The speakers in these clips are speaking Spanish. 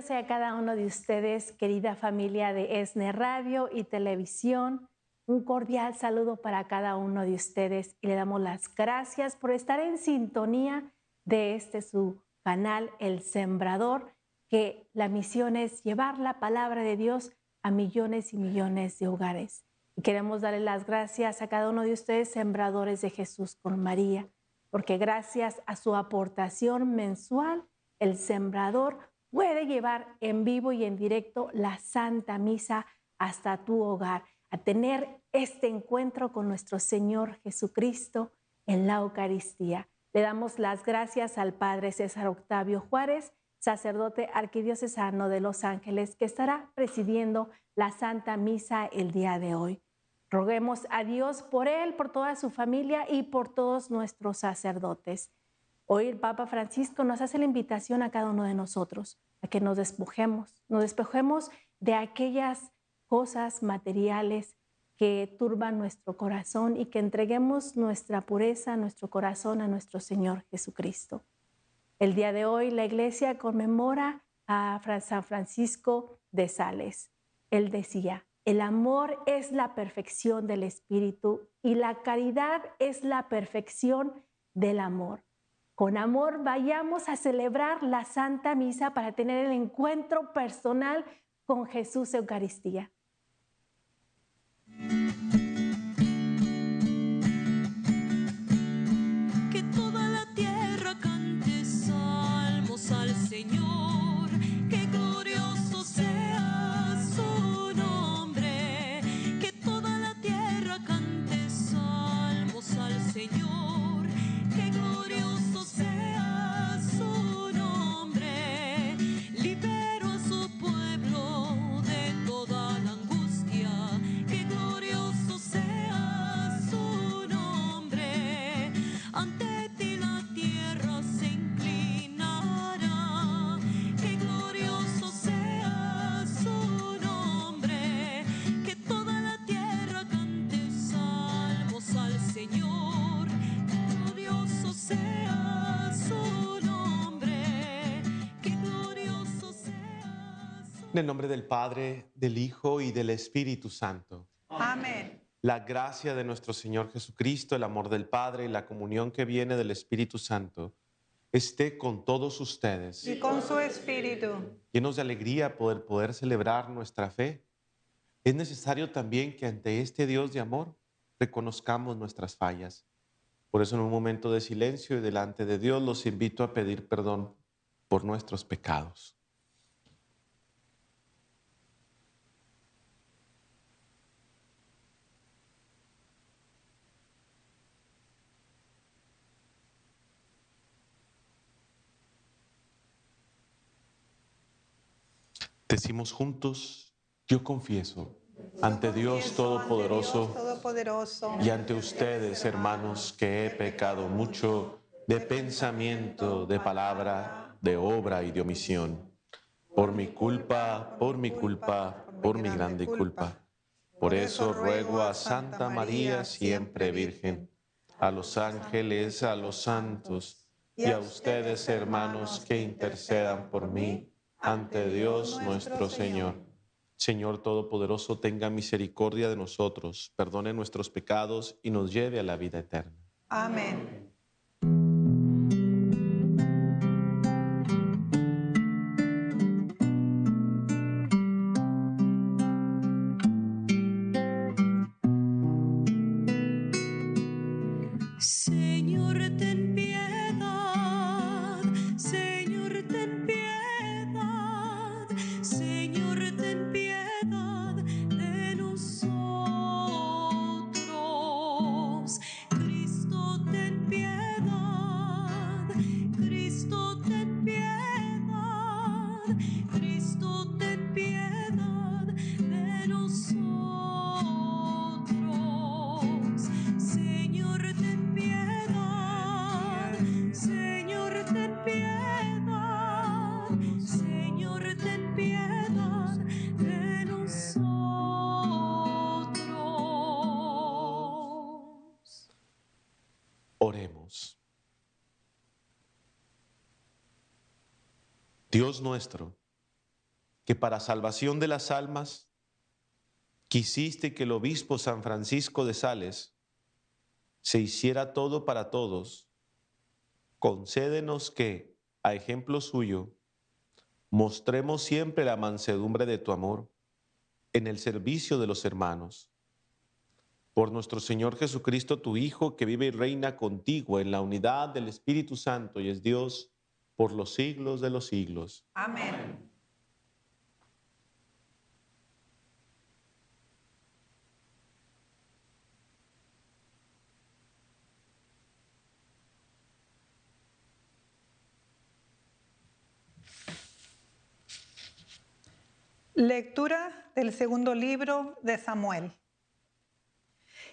Sea cada uno de ustedes, querida familia de ESNE Radio y Televisión. Un cordial saludo para cada uno de ustedes y le damos las gracias por estar en sintonía de este su canal El Sembrador, que la misión es llevar la palabra de Dios a millones y millones de hogares. Y queremos darle las gracias a cada uno de ustedes, sembradores de Jesús con María, porque gracias a su aportación mensual, el sembrador puede llevar en vivo y en directo la Santa Misa hasta tu hogar, a tener este encuentro con nuestro Señor Jesucristo en la Eucaristía. Le damos las gracias al Padre César Octavio Juárez, sacerdote arquidiocesano de Los Ángeles, que estará presidiendo la Santa Misa el día de hoy. Roguemos a Dios por él, por toda su familia y por todos nuestros sacerdotes. Hoy el Papa Francisco nos hace la invitación a cada uno de nosotros a que nos despojemos, nos despojemos de aquellas cosas materiales que turban nuestro corazón y que entreguemos nuestra pureza, nuestro corazón a nuestro Señor Jesucristo. El día de hoy la iglesia conmemora a San Francisco de Sales. Él decía, el amor es la perfección del espíritu y la caridad es la perfección del amor. Con amor vayamos a celebrar la Santa Misa para tener el encuentro personal con Jesús Eucaristía. El nombre del Padre, del Hijo y del Espíritu Santo. Amén. La gracia de nuestro Señor Jesucristo, el amor del Padre y la comunión que viene del Espíritu Santo esté con todos ustedes. Y con su Espíritu. Llenos de alegría poder poder celebrar nuestra fe. Es necesario también que ante este Dios de amor reconozcamos nuestras fallas. Por eso en un momento de silencio y delante de Dios los invito a pedir perdón por nuestros pecados. Decimos juntos, yo confieso ante Dios Todopoderoso y ante ustedes, hermanos, que he pecado mucho de pensamiento, de palabra, de obra y de omisión. Por mi culpa, por mi culpa, por mi grande culpa. Por eso ruego a Santa María, siempre Virgen, a los ángeles, a los santos y a ustedes, hermanos, que intercedan por mí ante Dios nuestro Señor. Señor Todopoderoso, tenga misericordia de nosotros, perdone nuestros pecados y nos lleve a la vida eterna. Amén. Dios nuestro, que para salvación de las almas quisiste que el obispo San Francisco de Sales se hiciera todo para todos, concédenos que, a ejemplo suyo, mostremos siempre la mansedumbre de tu amor en el servicio de los hermanos. Por nuestro Señor Jesucristo, tu Hijo, que vive y reina contigo en la unidad del Espíritu Santo y es Dios por los siglos de los siglos. Amén. Lectura del segundo libro de Samuel.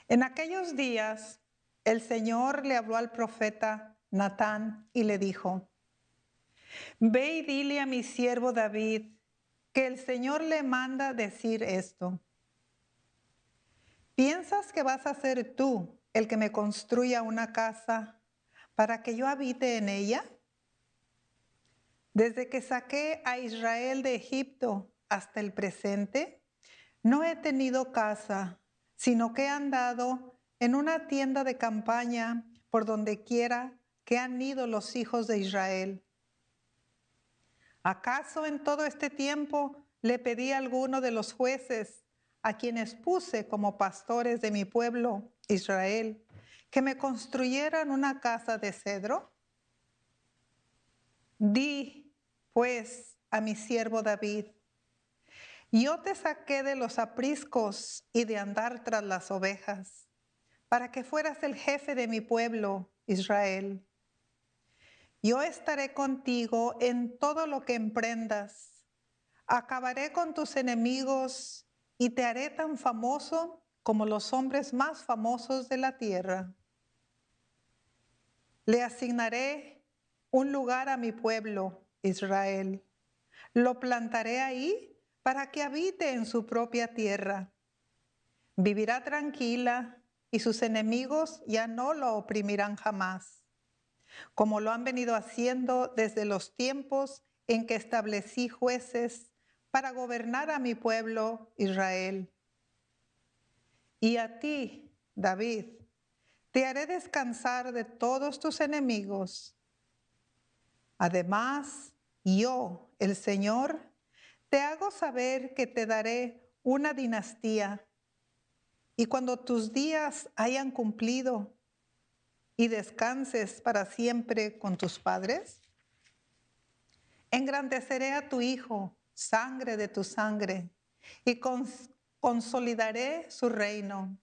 En aquellos días el Señor le habló al profeta Natán y le dijo, Ve y dile a mi siervo David que el Señor le manda decir esto. ¿Piensas que vas a ser tú el que me construya una casa para que yo habite en ella? Desde que saqué a Israel de Egipto, hasta el presente, no he tenido casa, sino que he andado en una tienda de campaña por donde quiera que han ido los hijos de Israel. ¿Acaso en todo este tiempo le pedí a alguno de los jueces, a quienes puse como pastores de mi pueblo, Israel, que me construyeran una casa de cedro? Di, pues, a mi siervo David, yo te saqué de los apriscos y de andar tras las ovejas, para que fueras el jefe de mi pueblo, Israel. Yo estaré contigo en todo lo que emprendas. Acabaré con tus enemigos y te haré tan famoso como los hombres más famosos de la tierra. Le asignaré un lugar a mi pueblo, Israel. Lo plantaré ahí para que habite en su propia tierra. Vivirá tranquila y sus enemigos ya no lo oprimirán jamás, como lo han venido haciendo desde los tiempos en que establecí jueces para gobernar a mi pueblo Israel. Y a ti, David, te haré descansar de todos tus enemigos. Además, yo, el Señor, te hago saber que te daré una dinastía y cuando tus días hayan cumplido y descanses para siempre con tus padres, engrandeceré a tu hijo, sangre de tu sangre, y consolidaré su reino.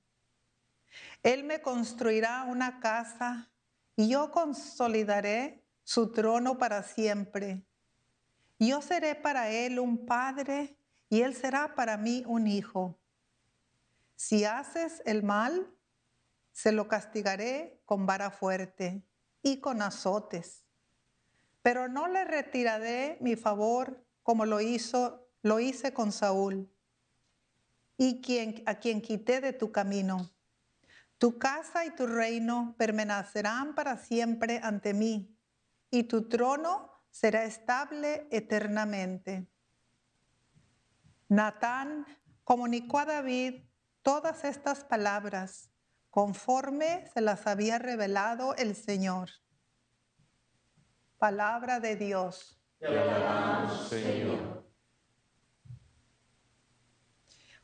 Él me construirá una casa y yo consolidaré su trono para siempre yo seré para él un padre y él será para mí un hijo. Si haces el mal, se lo castigaré con vara fuerte y con azotes. Pero no le retiraré mi favor como lo hizo, lo hice con Saúl, y quien, a quien quité de tu camino. Tu casa y tu reino permanecerán para siempre ante mí, y tu trono será estable eternamente. Natán comunicó a David todas estas palabras conforme se las había revelado el Señor. Palabra de Dios. Te alabamos, Señor.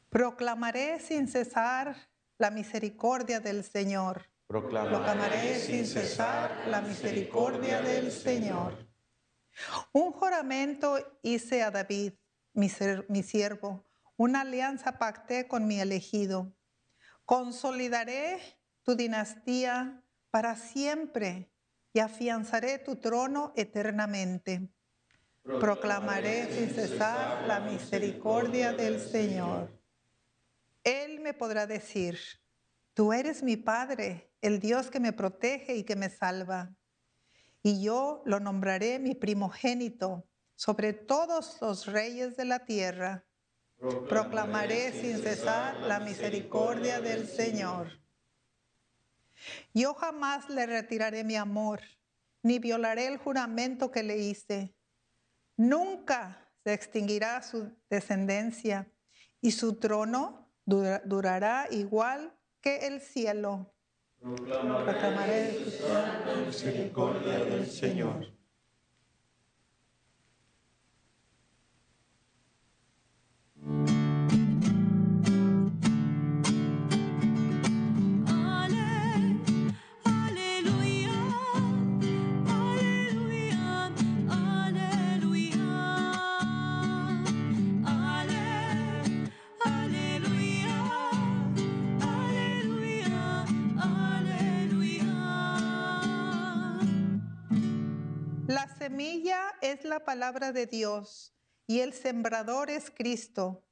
Proclamaré sin cesar la misericordia del Señor. Proclamaré sin cesar la misericordia del Señor. Un juramento hice a David, mi, siervo, una alianza pacté con mi elegido. Consolidaré tu dinastía para siempre y afianzaré tu trono eternamente. Proclamaré sin cesar la misericordia del Señor. Él me podrá decir, tú eres mi Padre, el Dios que me protege y que me salva y yo lo nombraré mi primogénito sobre todos los reyes de la tierra. Proclamaré sin cesar la misericordia del Señor. Yo jamás le retiraré mi amor, ni violaré el juramento que le hice. Nunca se extinguirá su descendencia y su trono durará igual que el cielo. Proclamaré la misericordia del Señor. La palabra de Dios y el sembrador es Cristo.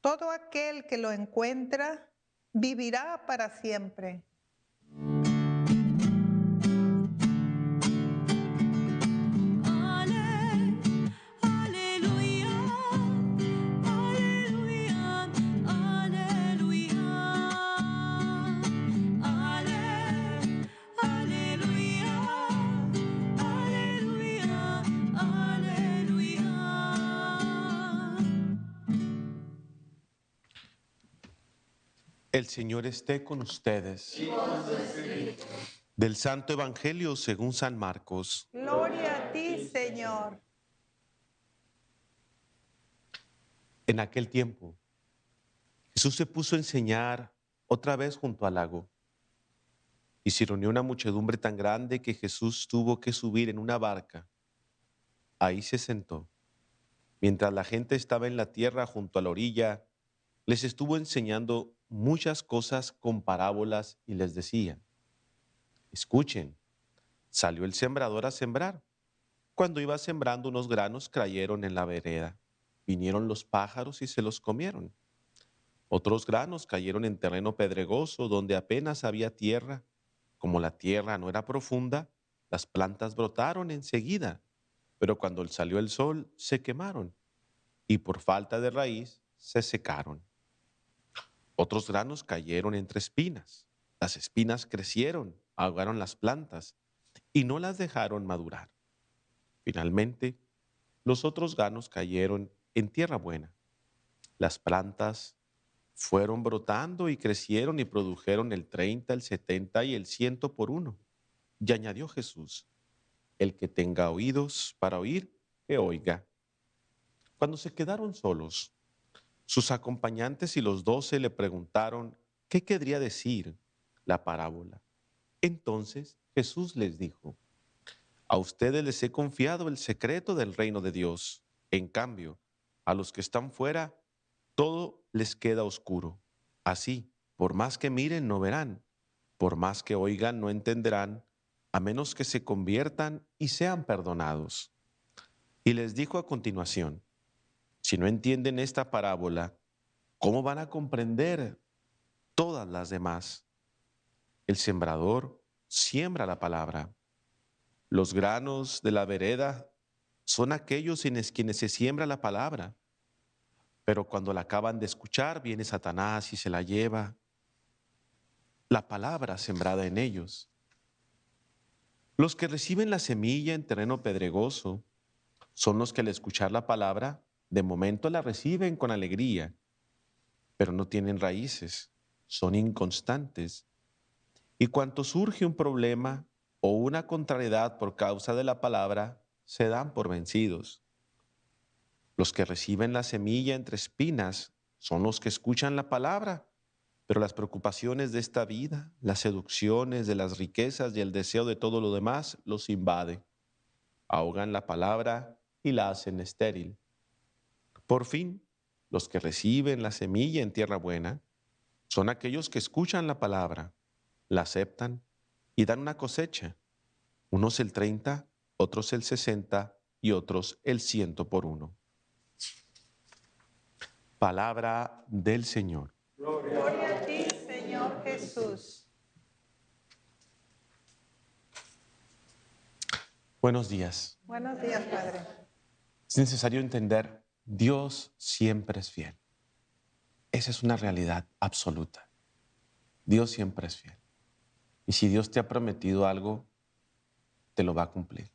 Todo aquel que lo encuentra vivirá para siempre. El Señor esté con ustedes. Del Santo Evangelio según San Marcos. Gloria a ti, Señor. En aquel tiempo, Jesús se puso a enseñar otra vez junto al lago. Y se reunió una muchedumbre tan grande que Jesús tuvo que subir en una barca. Ahí se sentó. Mientras la gente estaba en la tierra junto a la orilla, les estuvo enseñando muchas cosas con parábolas y les decía, escuchen, salió el sembrador a sembrar. Cuando iba sembrando unos granos cayeron en la vereda, vinieron los pájaros y se los comieron. Otros granos cayeron en terreno pedregoso donde apenas había tierra. Como la tierra no era profunda, las plantas brotaron enseguida, pero cuando salió el sol se quemaron y por falta de raíz se secaron. Otros granos cayeron entre espinas. Las espinas crecieron, ahogaron las plantas y no las dejaron madurar. Finalmente, los otros granos cayeron en tierra buena. Las plantas fueron brotando y crecieron y produjeron el 30, el 70 y el 100 por uno. Y añadió Jesús, el que tenga oídos para oír, que oiga. Cuando se quedaron solos, sus acompañantes y los doce le preguntaron qué querría decir la parábola. Entonces Jesús les dijo, a ustedes les he confiado el secreto del reino de Dios. En cambio, a los que están fuera, todo les queda oscuro. Así, por más que miren, no verán. Por más que oigan, no entenderán, a menos que se conviertan y sean perdonados. Y les dijo a continuación, si no entienden esta parábola, ¿cómo van a comprender todas las demás? El sembrador siembra la palabra. Los granos de la vereda son aquellos en quienes se siembra la palabra. Pero cuando la acaban de escuchar, viene Satanás y se la lleva. La palabra sembrada en ellos. Los que reciben la semilla en terreno pedregoso son los que al escuchar la palabra de momento la reciben con alegría, pero no tienen raíces, son inconstantes. Y cuando surge un problema o una contrariedad por causa de la palabra, se dan por vencidos. Los que reciben la semilla entre espinas son los que escuchan la palabra, pero las preocupaciones de esta vida, las seducciones de las riquezas y el deseo de todo lo demás los invade. Ahogan la palabra y la hacen estéril. Por fin, los que reciben la semilla en tierra buena son aquellos que escuchan la palabra, la aceptan y dan una cosecha, unos el 30, otros el 60 y otros el ciento por uno. Palabra del Señor. Gloria a ti, Señor Jesús. Buenos días. Buenos días, Padre. Es necesario entender Dios siempre es fiel. Esa es una realidad absoluta. Dios siempre es fiel. Y si Dios te ha prometido algo, te lo va a cumplir.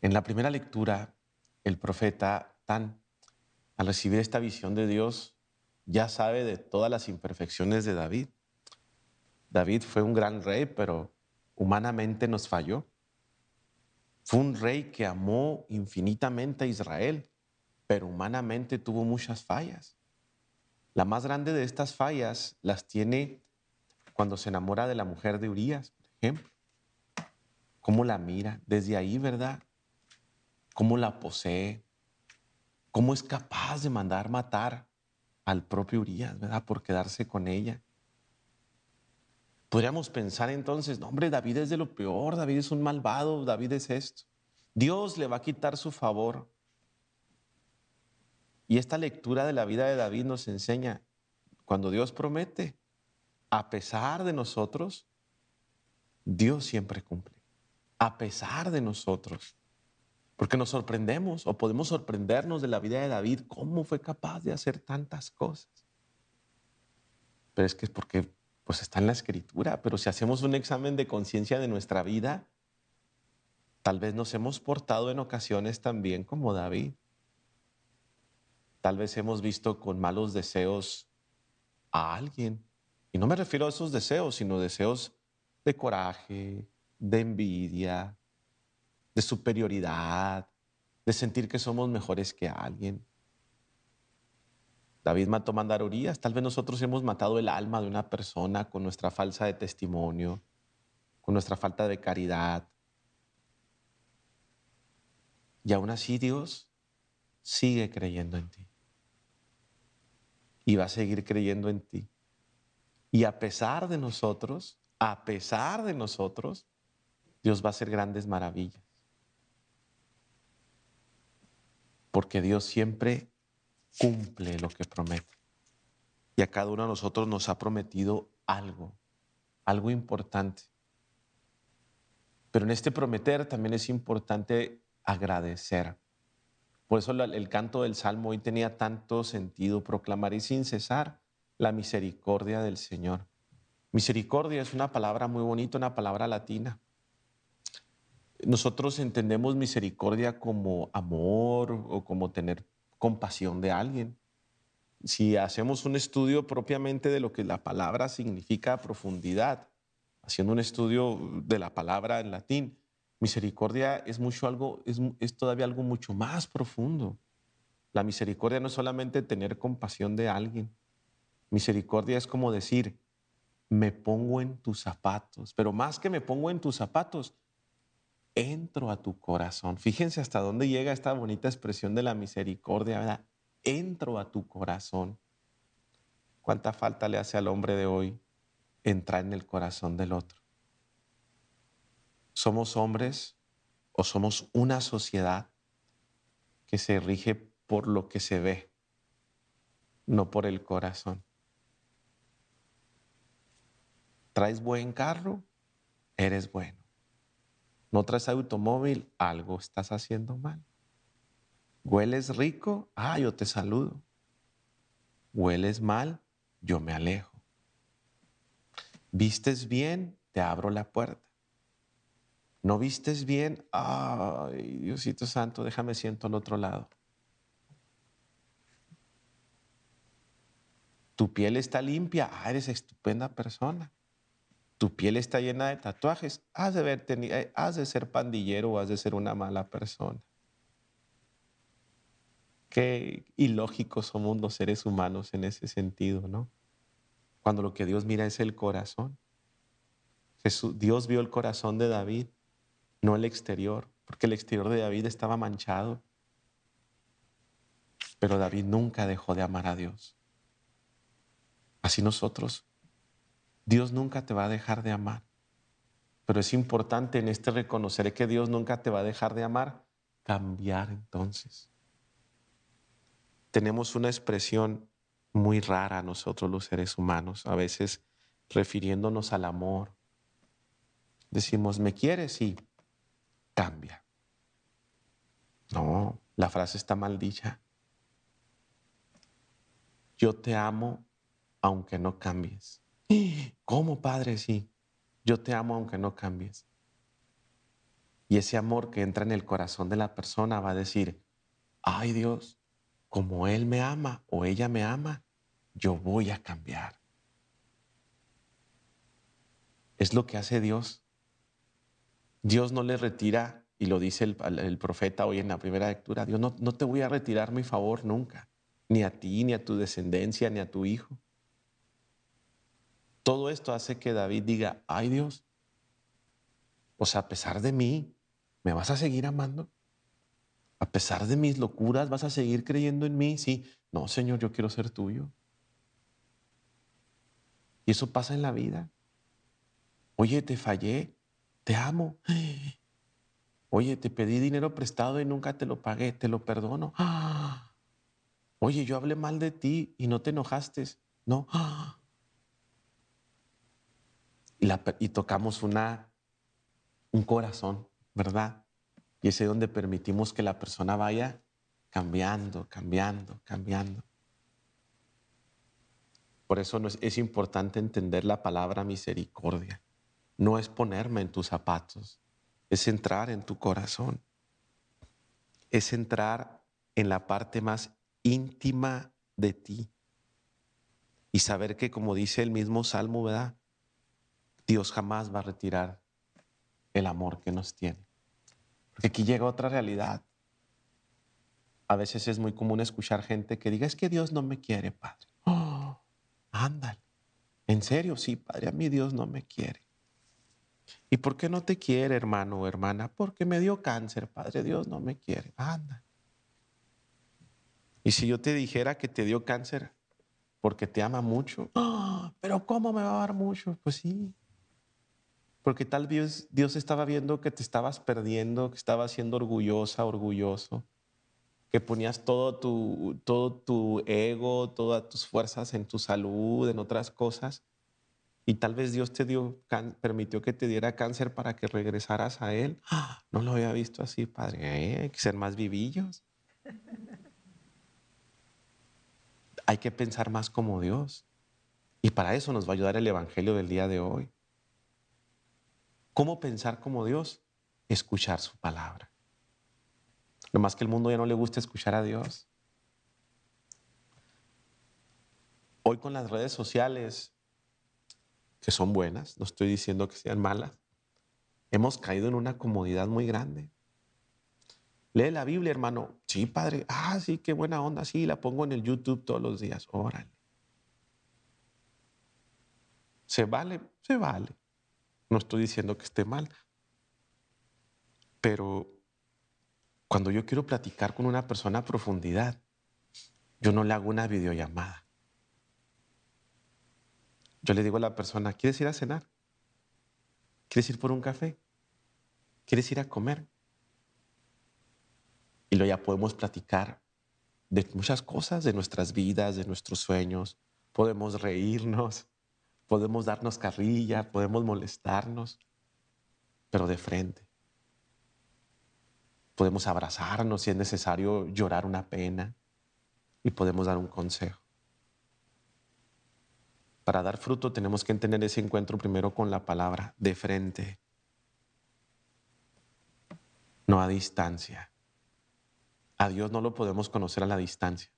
En la primera lectura el profeta Tan, al recibir esta visión de Dios, ya sabe de todas las imperfecciones de David. David fue un gran rey, pero humanamente nos falló. Fue un rey que amó infinitamente a Israel, pero humanamente tuvo muchas fallas. La más grande de estas fallas las tiene cuando se enamora de la mujer de Urias, por ejemplo. ¿Cómo la mira? Desde ahí, ¿verdad? ¿Cómo la posee? ¿Cómo es capaz de mandar matar al propio Urias, ¿verdad? Por quedarse con ella. Podríamos pensar entonces, no, hombre, David es de lo peor, David es un malvado, David es esto. Dios le va a quitar su favor. Y esta lectura de la vida de David nos enseña, cuando Dios promete, a pesar de nosotros, Dios siempre cumple. A pesar de nosotros. Porque nos sorprendemos o podemos sorprendernos de la vida de David, cómo fue capaz de hacer tantas cosas. Pero es que es porque pues está en la escritura, pero si hacemos un examen de conciencia de nuestra vida, tal vez nos hemos portado en ocasiones también como David. Tal vez hemos visto con malos deseos a alguien. Y no me refiero a esos deseos, sino deseos de coraje, de envidia, de superioridad, de sentir que somos mejores que alguien. David mató mandarorías. Tal vez nosotros hemos matado el alma de una persona con nuestra falsa de testimonio, con nuestra falta de caridad. Y aún así Dios sigue creyendo en ti. Y va a seguir creyendo en ti. Y a pesar de nosotros, a pesar de nosotros, Dios va a hacer grandes maravillas. Porque Dios siempre cumple lo que promete. Y a cada uno de nosotros nos ha prometido algo, algo importante. Pero en este prometer también es importante agradecer. Por eso el canto del Salmo hoy tenía tanto sentido, proclamaré sin cesar la misericordia del Señor. Misericordia es una palabra muy bonita, una palabra latina. Nosotros entendemos misericordia como amor o como tener compasión de alguien. Si hacemos un estudio propiamente de lo que la palabra significa a profundidad, haciendo un estudio de la palabra en latín, misericordia es mucho algo, es, es todavía algo mucho más profundo. La misericordia no es solamente tener compasión de alguien. Misericordia es como decir, me pongo en tus zapatos, pero más que me pongo en tus zapatos, entro a tu corazón. Fíjense hasta dónde llega esta bonita expresión de la misericordia, ¿verdad? Entro a tu corazón. ¿Cuánta falta le hace al hombre de hoy entrar en el corazón del otro? Somos hombres o somos una sociedad que se rige por lo que se ve, no por el corazón. ¿Traes buen carro? Eres bueno no traes automóvil, algo estás haciendo mal. Hueles rico, ah, yo te saludo. Hueles mal, yo me alejo. Vistes bien, te abro la puerta. No vistes bien, ay, Diosito Santo, déjame siento al otro lado. Tu piel está limpia, ah, eres estupenda persona tu piel está llena de tatuajes, has de, eh, has de ser pandillero o has de ser una mala persona. Qué ilógicos somos los seres humanos en ese sentido, ¿no? Cuando lo que Dios mira es el corazón. Jesús, Dios vio el corazón de David, no el exterior, porque el exterior de David estaba manchado. Pero David nunca dejó de amar a Dios. Así nosotros Dios nunca te va a dejar de amar. Pero es importante en este reconocer que Dios nunca te va a dejar de amar, cambiar entonces. Tenemos una expresión muy rara nosotros los seres humanos, a veces refiriéndonos al amor. Decimos, ¿me quieres? Sí, cambia. No, la frase está mal dicha. Yo te amo aunque no cambies. ¿Cómo, Padre? Sí, yo te amo aunque no cambies. Y ese amor que entra en el corazón de la persona va a decir, ay Dios, como Él me ama o ella me ama, yo voy a cambiar. Es lo que hace Dios. Dios no le retira, y lo dice el, profeta hoy en la primera lectura, Dios no, no te voy a retirar mi favor nunca, ni a ti, ni a tu descendencia, ni a tu hijo. Todo esto hace que David diga, ay Dios, o sea, a pesar de mí, ¿me vas a seguir amando? A pesar de mis locuras, ¿vas a seguir creyendo en mí? Sí, no, Señor, yo quiero ser tuyo. Y eso pasa en la vida. Oye, te fallé, te amo. Oye, te pedí dinero prestado y nunca te lo pagué, te lo perdono. Oye, yo hablé mal de ti y no te enojaste. No. Y, tocamos una, un corazón, ¿verdad? Y es donde permitimos que la persona vaya cambiando, cambiando, cambiando. Por eso es importante entender la palabra misericordia no es ponerme en tus zapatos, es entrar en tu corazón, es entrar en la parte más íntima de ti y saber que como dice el mismo Salmo, ¿verdad? Dios jamás va a retirar el amor que nos tiene. Porque aquí llega otra realidad. A veces es muy común escuchar gente que diga, es que Dios no me quiere, Padre. Oh, ándale. En serio, sí, Padre, a mí Dios no me quiere. ¿Y por qué no te quiere, hermano o hermana? Porque me dio cáncer, Padre Dios no me quiere. Anda. Y si yo te dijera que te dio cáncer porque te ama mucho, ¡Ah! pero ¿cómo me va a dar mucho? Pues sí. Porque tal vez Dios estaba viendo que te estabas perdiendo, que estabas siendo orgullosa, orgulloso, que ponías todo tu, todo tu ego, todas tus fuerzas en tu salud, en otras cosas y tal vez Dios te dio, permitió que te diera cáncer para que regresaras a Él. ¡Ah! No lo había visto así, Padre. ¿eh? Hay que ser más vivillos. Hay que pensar más como Dios. Y para eso nos va a ayudar el Evangelio del día de hoy. ¿Cómo pensar como Dios? Escuchar su palabra. Lo más que el mundo ya no le gusta escuchar a Dios. Hoy con las redes sociales que son buenas, no estoy diciendo que sean malas, hemos caído en una comodidad muy grande. Lee la Biblia, hermano. Sí, padre. Ah, sí, qué buena onda. Sí, la pongo en el YouTube todos los días. Órale. ¿Se vale? Se vale. No estoy diciendo que esté mal. Pero cuando yo quiero platicar con una persona a profundidad, yo no le hago una videollamada. Yo le digo a la persona, ¿quieres ir a cenar? ¿Quieres ir por un café? ¿Quieres ir a comer? Y luego ya podemos platicar de muchas cosas, de nuestras vidas, de nuestros sueños. Podemos reírnos, podemos darnos carrilla, podemos molestarnos, pero de frente. Podemos abrazarnos si es necesario llorar una pena y podemos dar un consejo. Para dar fruto tenemos que tener ese encuentro primero con la palabra, de frente, no a distancia. A Dios no lo podemos conocer a la distancia.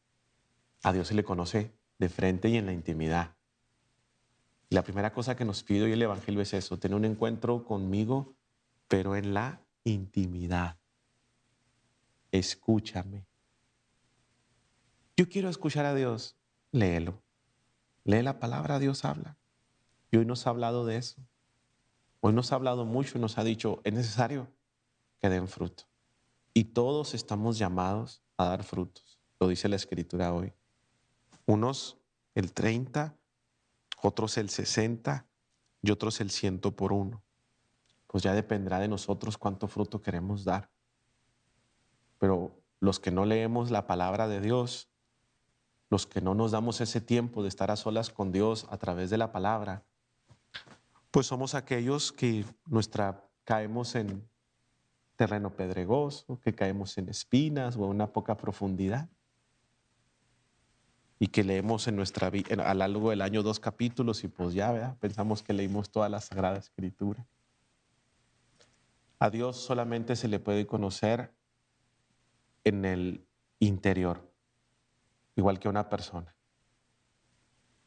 A Dios se le conoce de frente y en la intimidad. Y la primera cosa que nos pide hoy el Evangelio es eso, tener un encuentro conmigo, pero en la intimidad. Escúchame. Yo quiero escuchar a Dios, léelo. Lee la palabra, Dios habla. Y hoy nos ha hablado de eso. Hoy nos ha hablado mucho y nos ha dicho, es necesario que den fruto. Y todos estamos llamados a dar frutos. Lo dice la escritura hoy. Unos el 30, otros el 60 y otros el 100 por uno. Pues ya dependerá de nosotros cuánto fruto queremos dar. Pero los que no leemos la palabra de Dios, los que no nos damos ese tiempo de estar a solas con Dios a través de la palabra, pues somos aquellos que nuestra caemos en terreno pedregoso, que caemos en espinas o en una poca profundidad. Y que leemos en nuestra vida, a lo largo del año dos capítulos y pues ya, pensamos que leímos toda la Sagrada Escritura. A Dios solamente se le puede conocer en el interior, igual que una persona.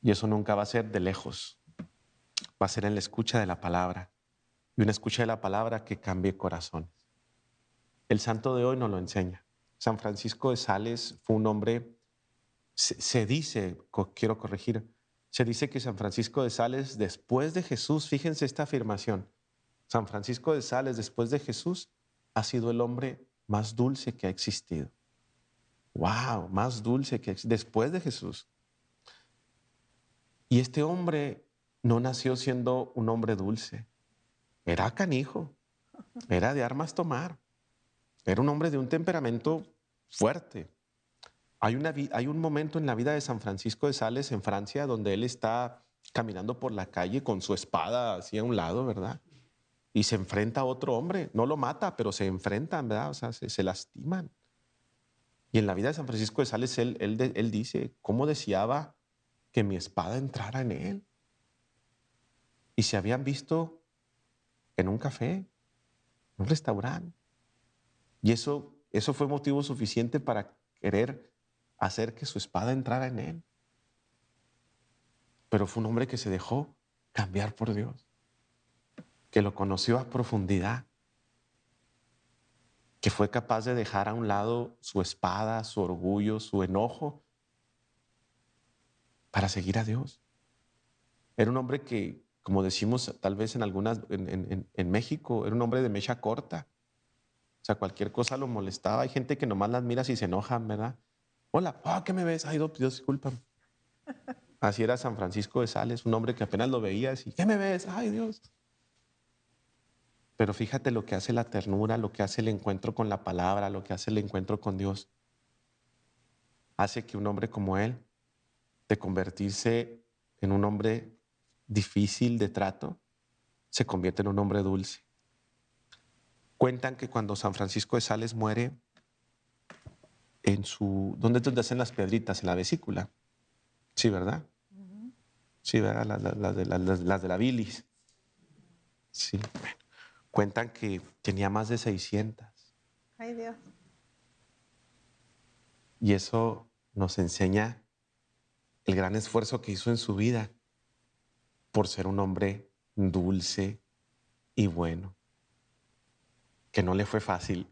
Y eso nunca va a ser de lejos, va a ser en la escucha de la palabra. Y una escucha de la palabra que cambie corazones. El santo de hoy nos lo enseña. San Francisco de Sales fue un hombre, se, dice, quiero corregir, se dice que San Francisco de Sales, después de Jesús, fíjense esta afirmación, San Francisco de Sales, después de Jesús, ha sido el hombre más dulce que ha existido. ¡Wow! Más dulce que después de Jesús. Y este hombre no nació siendo un hombre dulce. Era canijo. Era de armas tomar. Era un hombre de un temperamento fuerte. Hay, una, hay un momento en la vida de San Francisco de Sales en Francia donde él está caminando por la calle con su espada así a un lado, ¿verdad? Y se enfrenta a otro hombre. No lo mata, pero se enfrentan, ¿verdad? O sea, se, lastiman. Y en la vida de San Francisco de Sales, él, él, dice, ¿cómo deseaba que mi espada entrara en él? Y se habían visto en un café, en un restaurante. Y eso, eso fue motivo suficiente para querer hacer que su espada entrara en él. Pero fue un hombre que se dejó cambiar por Dios, que lo conoció a profundidad, que fue capaz de dejar a un lado su espada, su orgullo, su enojo, para seguir a Dios. Era un hombre que, como decimos tal vez en algunas, en, México, era un hombre de mecha corta. O sea, cualquier cosa lo molestaba. Hay gente que nomás las mira y se enojan, ¿verdad? Hola, oh, ¿qué me ves? Ay, Dios, disculpa. Así era San Francisco de Sales, un hombre que apenas lo veía y, ¿qué me ves? Ay, Dios. Pero fíjate lo que hace la ternura, lo que hace el encuentro con la palabra, lo que hace el encuentro con Dios. Hace que un hombre como él, de convertirse en un hombre difícil de trato, se convierte en un hombre dulce. Cuentan que cuando San Francisco de Sales muere, en su... ¿Dónde es donde hacen las piedritas? En la vesícula. Sí, ¿verdad? Sí, ¿verdad? Las, de, las, de, la bilis. Sí. Cuentan que tenía más de 600. Ay, Dios. Y eso nos enseña el gran esfuerzo que hizo en su vida por ser un hombre dulce y bueno, que no le fue fácil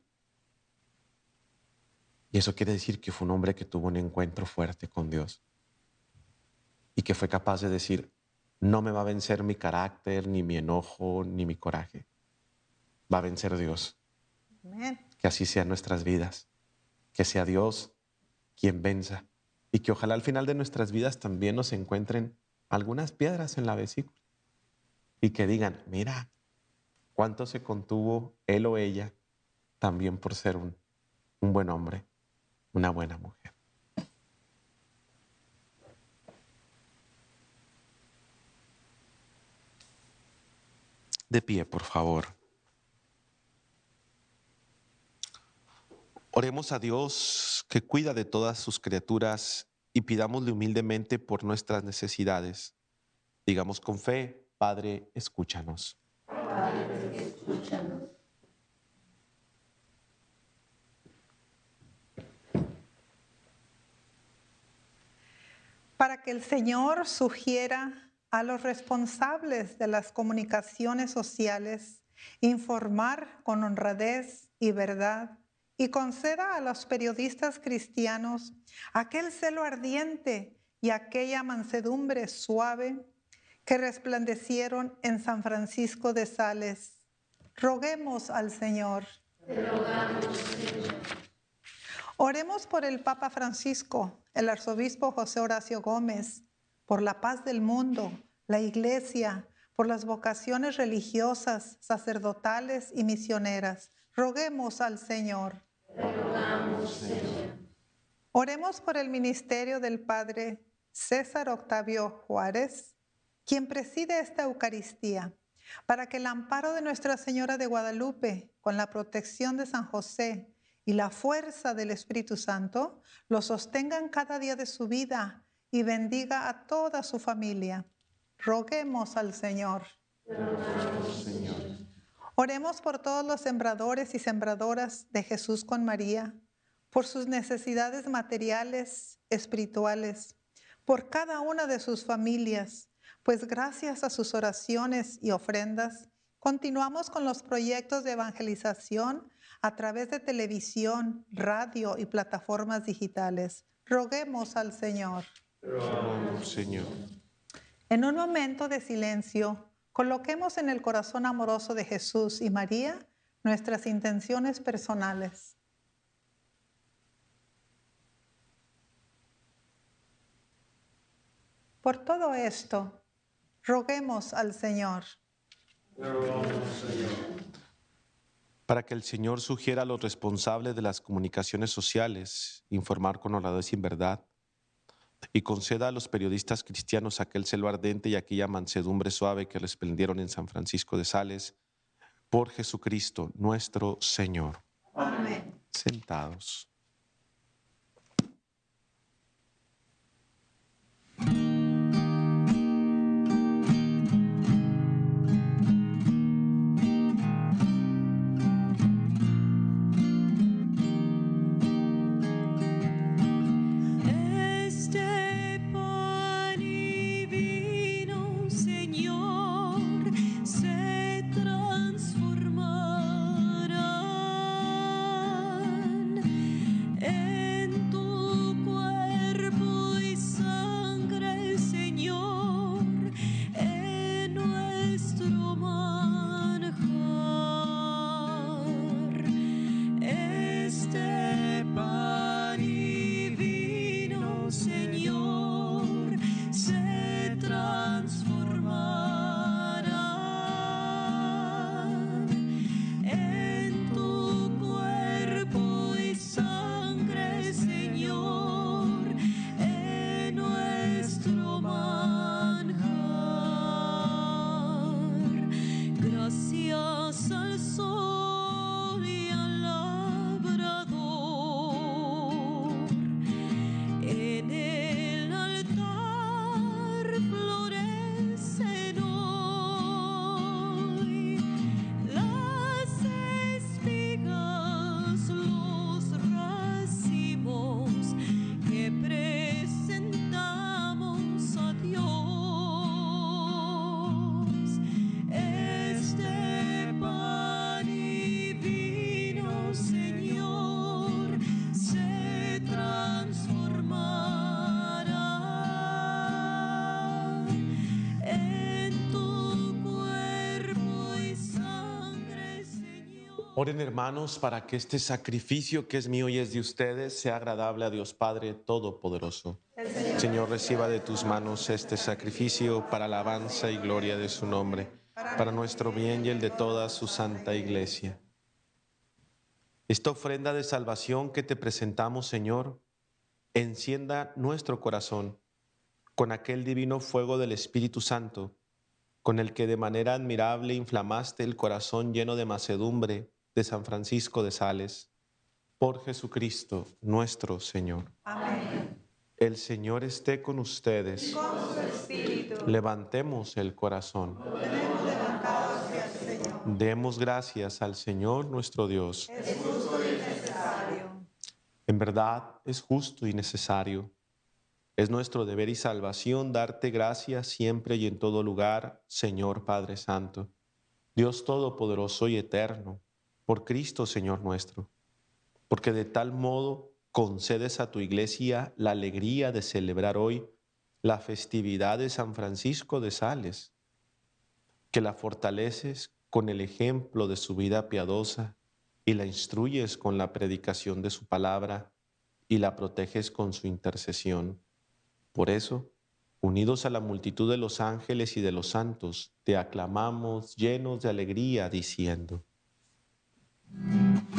y eso quiere decir que fue un hombre que tuvo un encuentro fuerte con Dios y que fue capaz de decir, no me va a vencer mi carácter, ni mi enojo, ni mi coraje. Va a vencer Dios. Que así sean nuestras vidas. Que sea Dios quien venza. Y que ojalá al final de nuestras vidas también nos encuentren algunas piedras en la vesícula. Y que digan, mira, cuánto se contuvo él o ella también por ser un, un buen hombre una buena mujer. De pie, por favor. Oremos a Dios que cuida de todas sus criaturas y pidámosle humildemente por nuestras necesidades. Digamos con fe, Padre, escúchanos. Padre, escúchanos. para que el Señor sugiera a los responsables de las comunicaciones sociales informar con honradez y verdad y conceda a los periodistas cristianos aquel celo ardiente y aquella mansedumbre suave que resplandecieron en San Francisco de Sales. Roguemos al Señor. Oremos por el Papa Francisco, el arzobispo José Horacio Gómez, por la paz del mundo, la iglesia, por las vocaciones religiosas, sacerdotales y misioneras. Roguemos al Señor. Oremos por el ministerio del Padre César Octavio Juárez, quien preside esta Eucaristía, para que el amparo de Nuestra Señora de Guadalupe, con la protección de San José, y la fuerza del Espíritu Santo lo sostengan cada día de su vida y bendiga a toda su familia. Roguemos al Señor. Oremos por todos los sembradores y sembradoras de Jesús con María, por sus necesidades materiales, espirituales, por cada una de sus familias, pues gracias a sus oraciones y ofrendas, continuamos con los proyectos de evangelización a través de televisión, radio y plataformas digitales. Roguemos al Señor. Señor. En un momento de silencio, coloquemos en el corazón amoroso de Jesús y María nuestras intenciones personales. Por todo esto, roguemos al Señor. Para que el Señor sugiera a los responsables de las comunicaciones sociales informar con honradez y verdad, y conceda a los periodistas cristianos aquel celo ardente y aquella mansedumbre suave que resplendieron en San Francisco de Sales, por Jesucristo nuestro Señor. Amén. Sentados. Oren hermanos para que este sacrificio que es mío y es de ustedes sea agradable a Dios Padre Todopoderoso. Señor. reciba de tus manos este sacrificio para alabanza y gloria de su nombre, para nuestro bien y el de toda su santa iglesia. Esta ofrenda de salvación que te presentamos, Señor, encienda nuestro corazón con aquel divino fuego del Espíritu Santo, con el que de manera admirable inflamaste el corazón lleno de macedumbre de San Francisco de Sales, por Jesucristo nuestro Señor. Amén. El Señor esté con ustedes. con su espíritu. Levantemos el corazón. Demos gracias al Señor nuestro Dios. Es justo y necesario. En verdad es justo y necesario. Es nuestro deber y salvación darte gracias siempre y en todo lugar, Señor Padre Santo, Dios Todopoderoso y Eterno por Cristo Señor nuestro, porque de tal modo concedes a tu iglesia la alegría de celebrar hoy la festividad de San Francisco de Sales, que la fortaleces con el ejemplo de su vida piadosa y la instruyes con la predicación de su palabra y la proteges con su intercesión. Por eso, unidos a la multitud de los ángeles y de los santos, te aclamamos llenos de alegría, diciendo, Santo,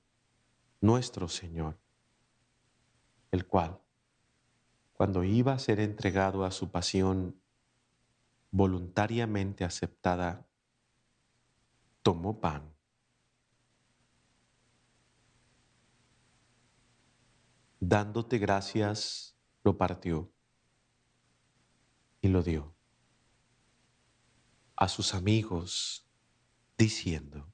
nuestro Señor, el cual, cuando iba a ser entregado a su pasión voluntariamente aceptada, tomó pan. Dándote gracias, lo partió y lo dio a sus amigos diciendo,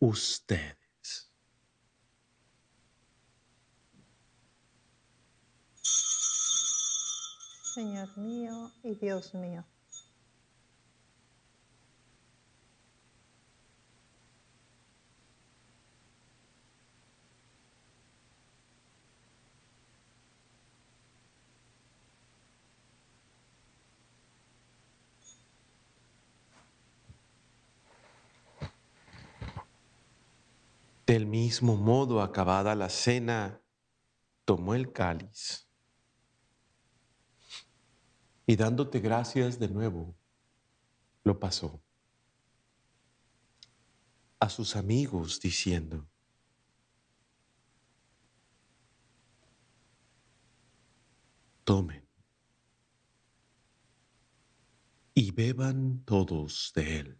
ustedes. Señor mío y Dios mío. Del mismo modo, acabada la cena, tomó el cáliz y dándote gracias de nuevo, lo pasó a sus amigos diciendo, tomen y beban todos de él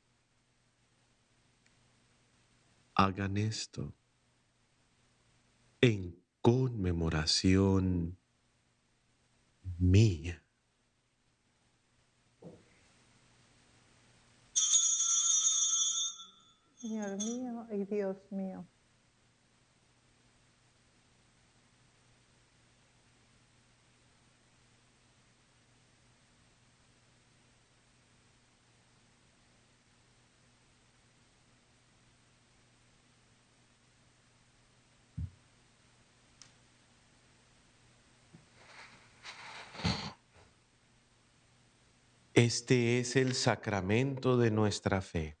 hagan esto en conmemoración mía. Señor mío y Dios mío. Este es el sacramento de nuestra fe.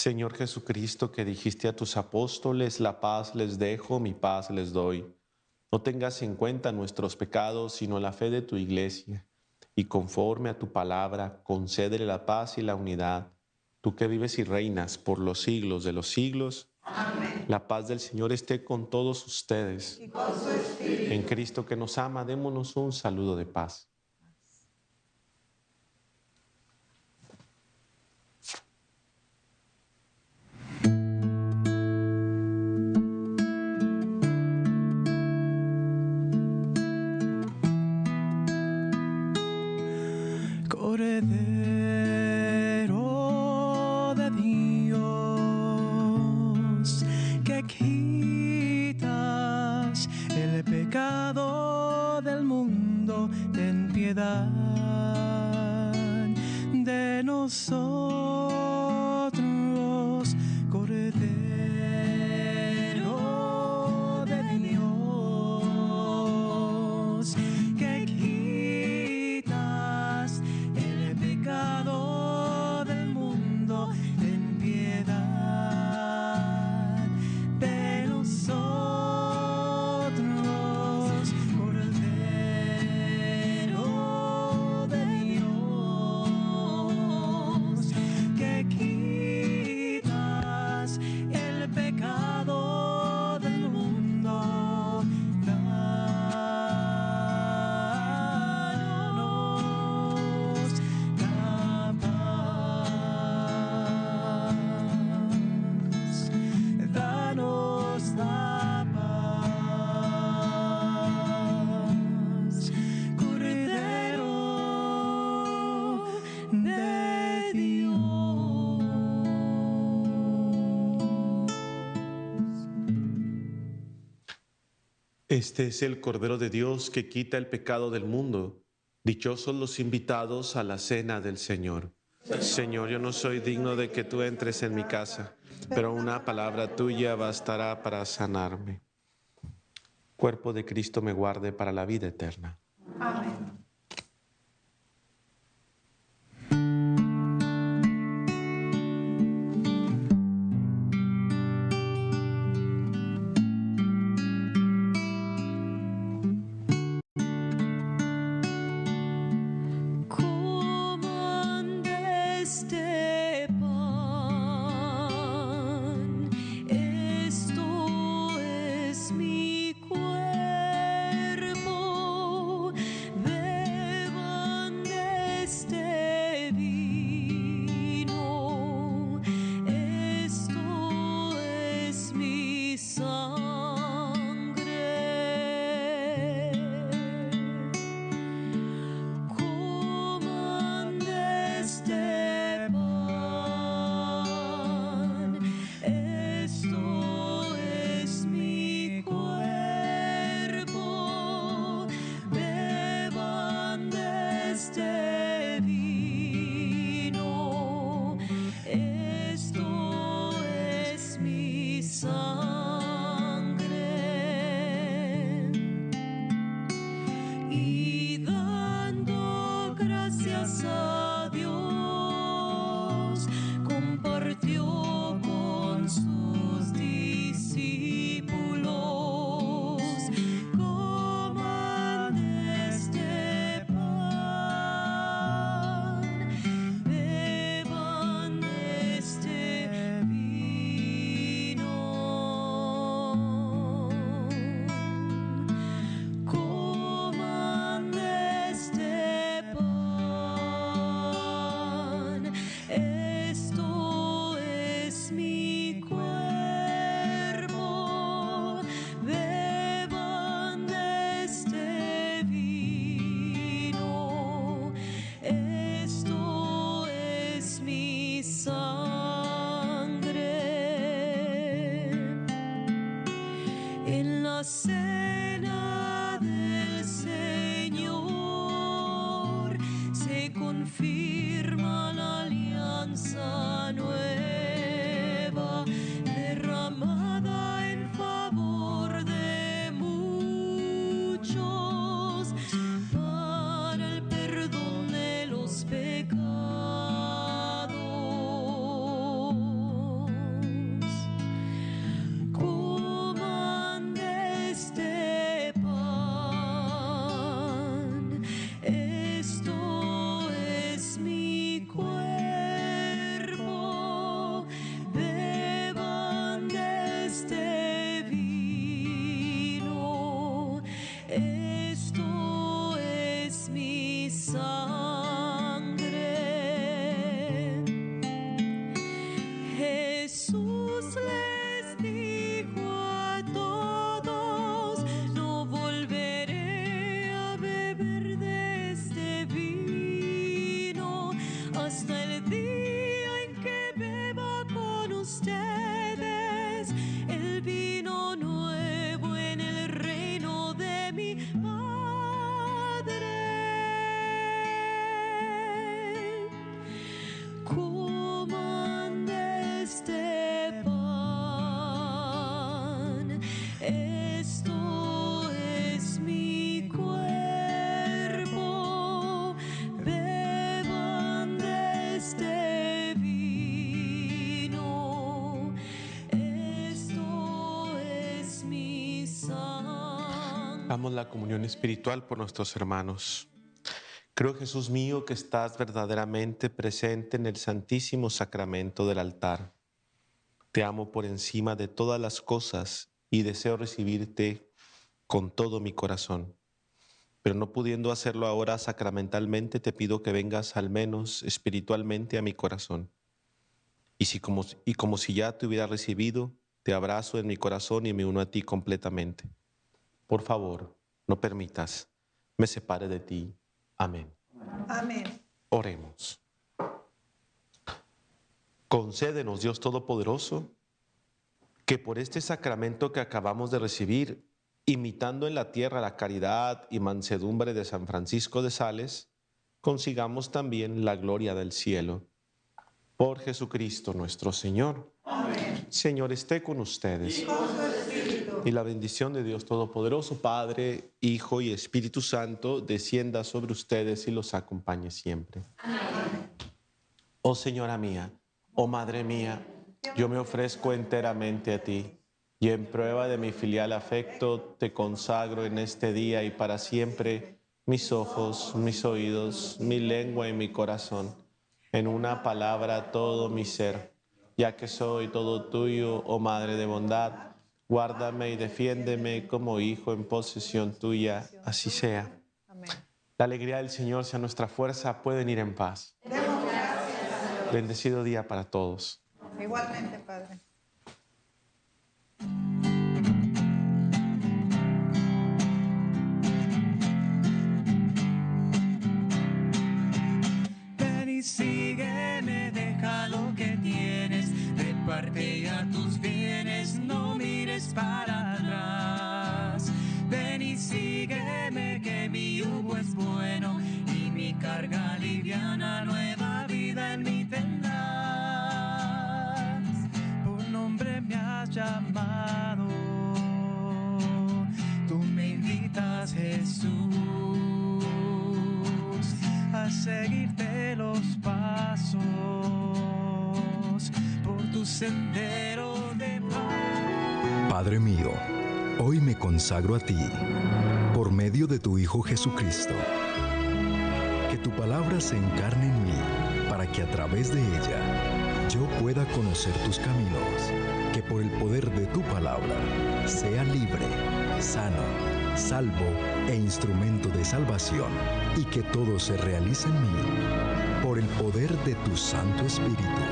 Señor Jesucristo, que dijiste a tus apóstoles, la paz les dejo, mi paz les doy. No tengas en cuenta nuestros pecados, sino la fe de tu iglesia. Y conforme a tu palabra, concédele la paz y la unidad. Tú que vives y reinas por los siglos de los siglos. Amén. La paz del Señor esté con todos ustedes. Y con su espíritu. En Cristo que nos ama, démonos un saludo de paz. Cordero de Dios, que quitas el pecado del mundo, ten piedad Este es el Cordero de Dios que quita el pecado del mundo. Dichosos los invitados a la cena del Señor. Señor, yo no soy digno de que tú entres en mi casa, pero una palabra tuya bastará para sanarme. Cuerpo de Cristo me guarde para la vida eterna. Amén. Cena del Señor. Se confirma La comunión espiritual por nuestros hermanos. Creo, Jesús mío, que estás verdaderamente presente en el santísimo sacramento del altar. Te amo por encima de todas las cosas y deseo recibirte con todo mi corazón. Pero no pudiendo hacerlo ahora sacramentalmente, te pido que vengas al menos espiritualmente a mi corazón. Y, si como, y como si ya te hubiera recibido, te abrazo en mi corazón y me uno a ti completamente. Por favor, no permitas me separe de ti. Amén. Amén. Oremos. Concédenos, Dios Todopoderoso, que por este sacramento que acabamos de recibir, imitando en la tierra la caridad y mansedumbre de San Francisco de Sales, consigamos también la gloria del cielo. Por Jesucristo nuestro Señor. Señor, esté con ustedes. Y la bendición de Dios Todopoderoso, Padre, Hijo y Espíritu Santo, descienda sobre ustedes y los acompañe siempre. Oh Señora mía, oh Madre mía, yo me ofrezco enteramente a ti y en prueba de mi filial afecto te consagro en este día y para siempre mis ojos, mis oídos, mi lengua y mi corazón, en una palabra todo mi ser, ya que soy todo tuyo, oh Madre de bondad, guárdame y defiéndeme como hijo en posesión tuya, así sea. Amén. La alegría del Señor sea nuestra fuerza, pueden ir en paz. Bendecido día para todos. Igualmente, Padre. Llamado, tú me invitas, Jesús a seguirte los pasos por tu sendero de paz. Padre mío, hoy me consagro a ti, por medio de tu Hijo Jesucristo. Que tu palabra se encarne en mí, para que a través de ella yo pueda conocer tus caminos, que por el poder de tu palabra sea libre, sano, salvo e instrumento de salvación, y que todo se realice en mí, por el poder de tu Santo Espíritu